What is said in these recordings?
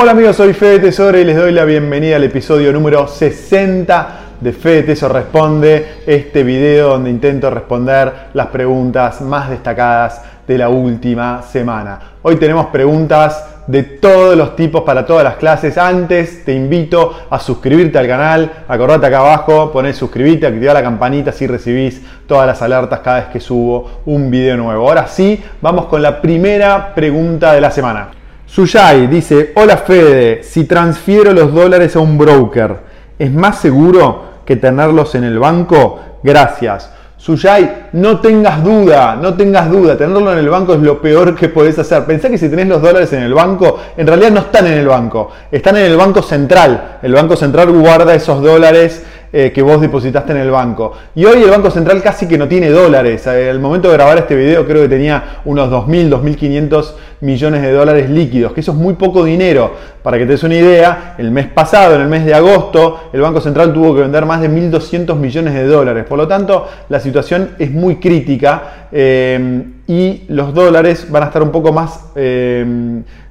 Hola amigos, soy Fede Tesoro y les doy la bienvenida al episodio número 60 de Fede Tesoro Responde, este video donde intento responder las preguntas más destacadas de la última semana. Hoy tenemos preguntas de todos los tipos para todas las clases. Antes te invito a suscribirte al canal, acordate acá abajo, poner suscribirte, activar la campanita si recibís todas las alertas cada vez que subo un video nuevo. Ahora sí, vamos con la primera pregunta de la semana. Suyai dice, hola Fede, si transfiero los dólares a un broker, ¿es más seguro que tenerlos en el banco? Gracias. Suyai, no tengas duda, no tengas duda, tenerlo en el banco es lo peor que podés hacer. Pensá que si tenés los dólares en el banco, en realidad no están en el banco, están en el banco central. El banco central guarda esos dólares eh, que vos depositaste en el banco. Y hoy el Banco Central casi que no tiene dólares. Eh, al momento de grabar este video creo que tenía unos 2.000, 2.500 millones de dólares líquidos, que eso es muy poco dinero. Para que te des una idea, el mes pasado, en el mes de agosto, el Banco Central tuvo que vender más de 1.200 millones de dólares. Por lo tanto, la situación es muy crítica eh, y los dólares van a estar un poco más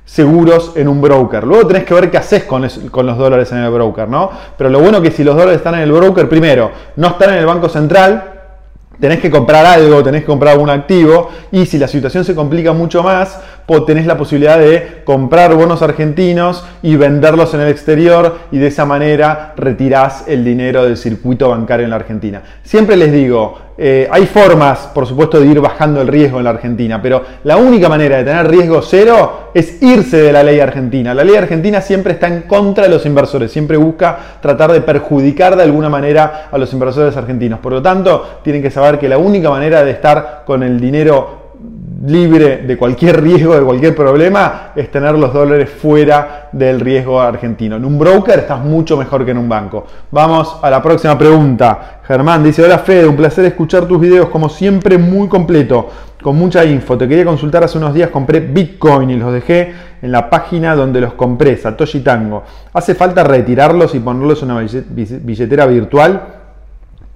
seguros en un broker. Luego tenés que ver qué haces con, los dólares en el broker, ¿no? Pero lo bueno es que si los dólares están en el broker, primero, no están en el Banco Central, tenés que comprar algo, tenés que comprar algún activo y si la situación se complica mucho más, tenés la posibilidad de comprar bonos argentinos y venderlos en el exterior y de esa manera retirás el dinero del circuito bancario en la Argentina. Siempre les digo, eh, hay formas, por supuesto, de ir bajando el riesgo en la Argentina, pero la única manera de tener riesgo cero es irse de la ley argentina. La ley argentina siempre está en contra de los inversores, siempre busca tratar de perjudicar de alguna manera a los inversores argentinos. Por lo tanto, tienen que saber que la única manera de estar con el dinero libre de cualquier riesgo, de cualquier problema, es tener los dólares fuera del riesgo argentino. En un broker estás mucho mejor que en un banco. Vamos a la próxima pregunta. Germán dice, hola Fede, un placer escuchar tus videos como siempre muy completo, con mucha info. Te quería consultar hace unos días, compré Bitcoin y los dejé en la página donde los compré, Satoshi Tango. ¿Hace falta retirarlos y ponerlos en una billetera virtual?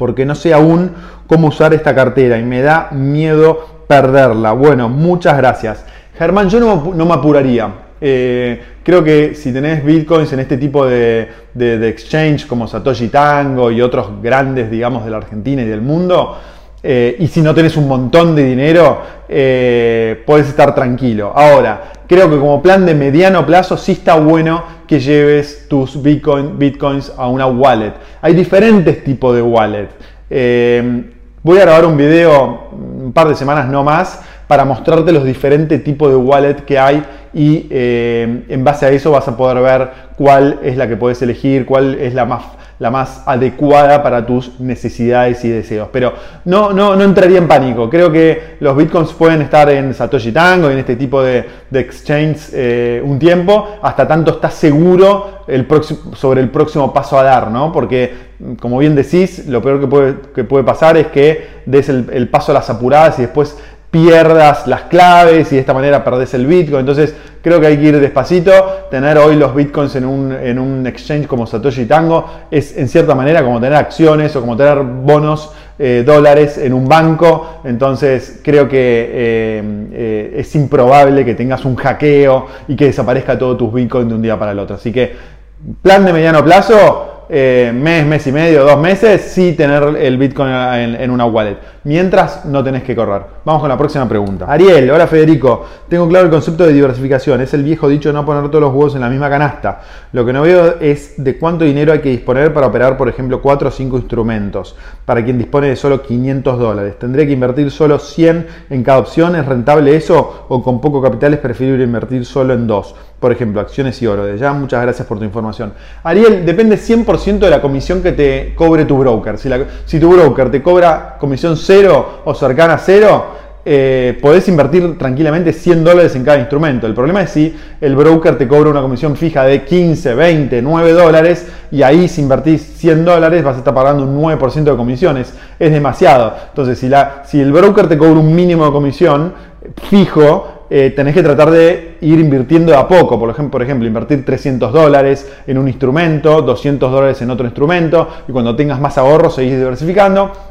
Porque no sé aún cómo usar esta cartera y me da miedo perderla. Bueno, muchas gracias. Germán, yo no, me apuraría. Eh, creo que si tenés bitcoins en este tipo de, exchange como Satoshi Tango y otros grandes, digamos, de la Argentina y del mundo, eh, y si no tenés un montón de dinero, eh, puedes estar tranquilo. Ahora, creo que como plan de mediano plazo sí está bueno que lleves tus bitcoin, bitcoins a una wallet. Hay diferentes tipos de wallet. voy a grabar un video un par de semanas no más para mostrarte los diferentes tipos de wallet que hay y eh, en base a eso vas a poder ver cuál es la que puedes elegir, cuál es la más, la más adecuada para tus necesidades y deseos. Pero no, no, no entraría en pánico. Creo que los bitcoins pueden estar en Satoshi Tango, en este tipo de, de exchange eh, un tiempo, hasta tanto estás seguro el sobre el próximo paso a dar, ¿no? Porque como bien decís, lo peor que puede, que puede pasar es que des el, paso a las apuradas y después pierdas las claves y de esta manera perdés el Bitcoin. Entonces creo que hay que ir despacito. Tener hoy los Bitcoins en un, en un exchange como Satoshi Tango es en cierta manera como tener acciones o como tener bonos eh, dólares en un banco. Entonces creo que eh, eh, es improbable que tengas un hackeo y que desaparezca todo tus Bitcoin de un día para el otro. Así que plan de mediano plazo eh, mes, mes y medio, dos meses, sí tener el Bitcoin en, una wallet. Mientras no tenés que correr. Vamos con la próxima pregunta. Ariel, hola Federico. Tengo claro el concepto de diversificación. Es el viejo dicho de no poner todos los huevos en la misma canasta. Lo que no veo es de cuánto dinero hay que disponer para operar, por ejemplo, 4 o 5 instrumentos. Para quien dispone de solo 500 dólares. ¿Tendría que invertir solo 100 en cada opción? ¿Es rentable eso? ¿O con poco capital es preferible invertir solo en dos? Por ejemplo, acciones y oro. De ya, muchas gracias por tu información. Ariel, depende 100% de la comisión que te cobre tu broker. Si, tu broker te cobra comisión cero o cercana a cero, eh, podés invertir tranquilamente 100 dólares en cada instrumento. El problema es si el broker te cobra una comisión fija de 15, 20, 9 dólares y ahí si invertís 100 dólares vas a estar pagando un 9% de comisiones. Es demasiado. Entonces, si el broker te cobra un mínimo de comisión fijo, eh, tenés que tratar de ir invirtiendo de a poco. Por ejemplo, por ejemplo, invertir 300 dólares en un instrumento, 200 dólares en otro instrumento, y cuando tengas más ahorros seguís diversificando.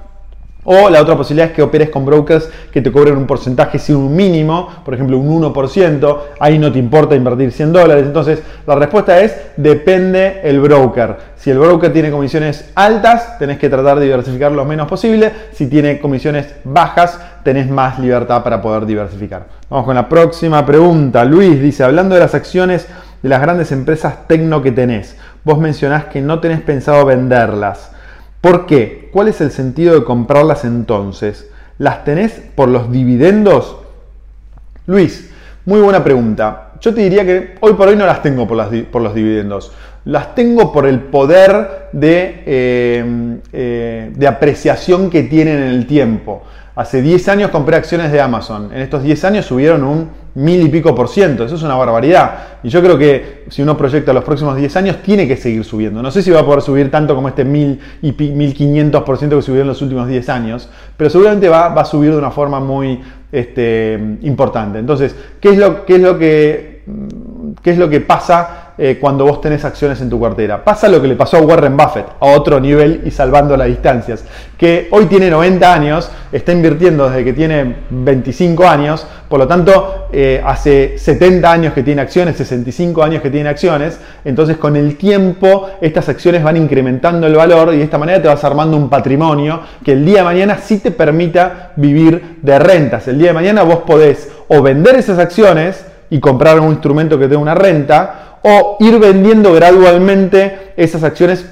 O la otra posibilidad es que operes con brokers que te cobren un porcentaje sin un mínimo, por ejemplo un 1%, ahí no te importa invertir 100 dólares. Entonces la respuesta es depende el broker. Si el broker tiene comisiones altas, tenés que tratar de diversificar lo menos posible. Si tiene comisiones bajas, tenés más libertad para poder diversificar. Vamos con la próxima pregunta. Luis dice, hablando de las acciones de las grandes empresas tecno que tenés, vos mencionás que no tenés pensado venderlas. ¿Por qué? ¿Cuál es el sentido de comprarlas entonces? ¿Las tenés por los dividendos? Luis, muy buena pregunta. Yo te diría que hoy por hoy no las tengo por, los dividendos. Las tengo por el poder de, eh, eh, de apreciación que tienen en el tiempo. Hace 10 años compré acciones de Amazon. En estos 10 años subieron un mil y pico por ciento. Eso es una barbaridad. Y yo creo que si uno proyecta los próximos 10 años, tiene que seguir subiendo. No sé si va a poder subir tanto como este mil y 1500 por ciento que subió en los últimos 10 años, pero seguramente va, va a subir de una forma muy este, importante. Entonces, ¿qué es lo, qué es lo que, qué es lo que pasa eh, cuando vos tenés acciones en tu cartera. Pasa lo que le pasó a Warren Buffett, a otro nivel y salvando las distancias, que hoy tiene 90 años, está invirtiendo desde que tiene 25 años, por lo tanto, eh, hace 70 años que tiene acciones, 65 años que tiene acciones, entonces con el tiempo estas acciones van incrementando el valor y de esta manera te vas armando un patrimonio que el día de mañana sí te permita vivir de rentas. El día de mañana vos podés o vender esas acciones y comprar un instrumento que te dé una renta, o ir vendiendo gradualmente esas acciones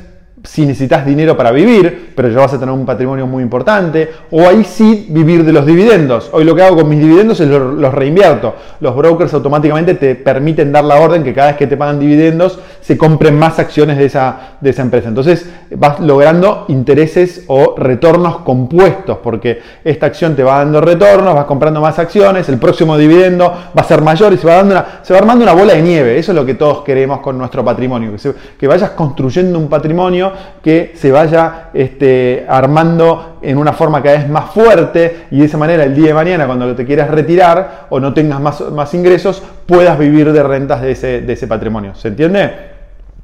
si necesitas dinero para vivir, pero ya vas a tener un patrimonio muy importante, o ahí sí vivir de los dividendos. Hoy lo que hago con mis dividendos es los reinvierto. Los brokers automáticamente te permiten dar la orden que cada vez que te pagan dividendos se compren más acciones de esa, de esa empresa. Entonces vas logrando intereses o retornos compuestos, porque esta acción te va dando retornos, vas comprando más acciones, el próximo dividendo va a ser mayor y se va, dando una, se va armando una bola de nieve. Eso es lo que todos queremos con nuestro patrimonio, que, que vayas construyendo un patrimonio que se vaya este, armando en una forma cada vez más fuerte y de esa manera el día de mañana cuando te quieras retirar o no tengas más, ingresos puedas vivir de rentas de ese, patrimonio. ¿Se entiende?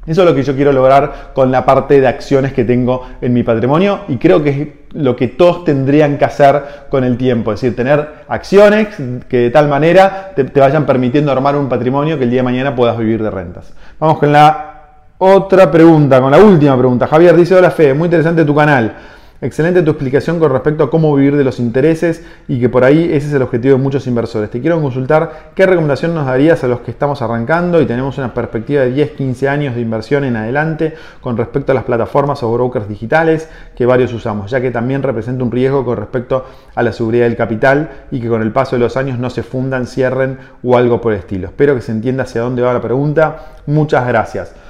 Eso es lo que yo quiero lograr con la parte de acciones que tengo en mi patrimonio y creo que es lo que todos tendrían que hacer con el tiempo, es decir, tener acciones que de tal manera te vayan permitiendo armar un patrimonio que el día de mañana puedas vivir de rentas. Vamos con la otra pregunta, con la última pregunta. Javier dice, hola Fe, muy interesante tu canal. Excelente tu explicación con respecto a cómo vivir de los intereses y que por ahí ese es el objetivo de muchos inversores. Te quiero consultar qué recomendación nos darías a los que estamos arrancando y tenemos una perspectiva de 10, 15 años de inversión en adelante con respecto a las plataformas o brokers digitales que varios usamos, ya que también representa un riesgo con respecto a la seguridad del capital y que con el paso de los años no se fundan, cierren o algo por el estilo. Espero que se entienda hacia dónde va la pregunta. Muchas gracias.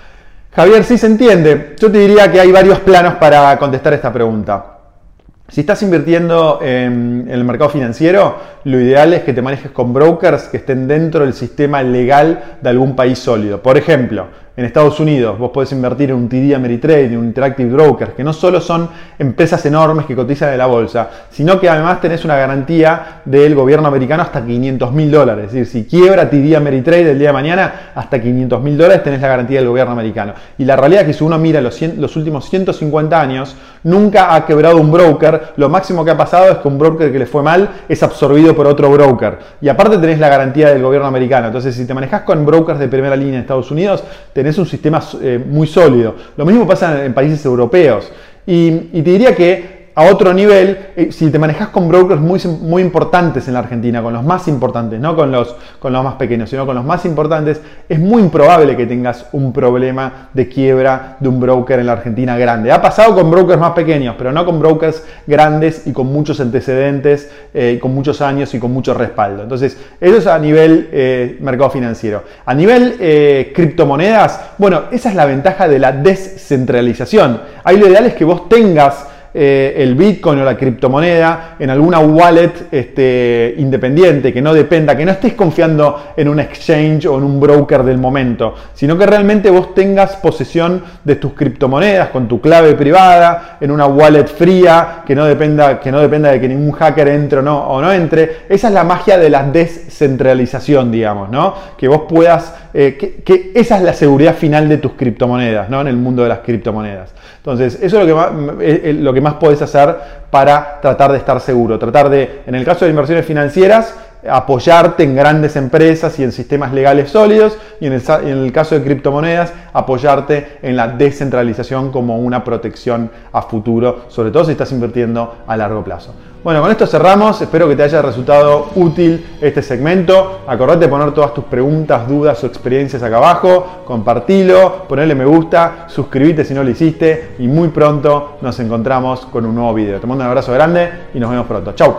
Javier, sí se entiende. Yo te diría que hay varios planos para contestar esta pregunta. Si estás invirtiendo en, el mercado financiero, lo ideal es que te manejes con brokers que estén dentro del sistema legal de algún país sólido. Por ejemplo, en Estados Unidos vos podés invertir en un TD Ameritrade, en un Interactive Broker, que no solo son empresas enormes que cotizan en la bolsa, sino que además tenés una garantía del gobierno americano hasta 500 mil dólares. Es decir, si quiebra TD Ameritrade el día de mañana, hasta 500 mil dólares tenés la garantía del gobierno americano. Y la realidad es que si uno mira los, los últimos 150 años, nunca ha quebrado un broker. Lo máximo que ha pasado es que un broker que le fue mal es absorbido por otro broker. Y aparte tenés la garantía del gobierno americano. Entonces, si te manejas con brokers de primera línea en Estados Unidos, tenés un sistema eh, muy sólido. Lo mismo pasa en, países europeos. Y, y, te diría que a otro nivel, eh, si te manejas con brokers muy, importantes en la Argentina, con los más importantes, no con los, con los más pequeños, sino con los más importantes, es muy improbable que tengas un problema de quiebra de un broker en la Argentina grande. Ha pasado con brokers más pequeños, pero no con brokers grandes y con muchos antecedentes, eh, con muchos años y con mucho respaldo. Entonces, eso es a nivel eh, mercado financiero. A nivel criptomonedas, bueno, esa es la ventaja de la descentralización. Ahí lo ideal es que vos tengas eh, el Bitcoin o la criptomoneda en alguna wallet este, independiente, que no dependa, que no estés confiando en un exchange o en un broker del momento, sino que realmente vos tengas posesión de tus criptomonedas con tu clave privada, en una wallet fría, que no dependa, que no dependa de que ningún hacker entre o no, o no entre. Esa es la magia de la descentralización, digamos, ¿no? Que vos puedas eh, que, esa es la seguridad final de tus criptomonedas, ¿no? En el mundo de las criptomonedas. Entonces, eso es lo que más, lo que más podés hacer para tratar de estar seguro. Tratar de, en el caso de inversiones financieras, apoyarte en grandes empresas y en sistemas legales sólidos y en el, caso de criptomonedas apoyarte en la descentralización como una protección a futuro, sobre todo si estás invirtiendo a largo plazo. Bueno, con esto cerramos, espero que te haya resultado útil este segmento. Acordate de poner todas tus preguntas, dudas o experiencias acá abajo, compartilo, ponerle me gusta, suscríbete si no lo hiciste y muy pronto nos encontramos con un nuevo video. Te mando un abrazo grande y nos vemos pronto. Chau.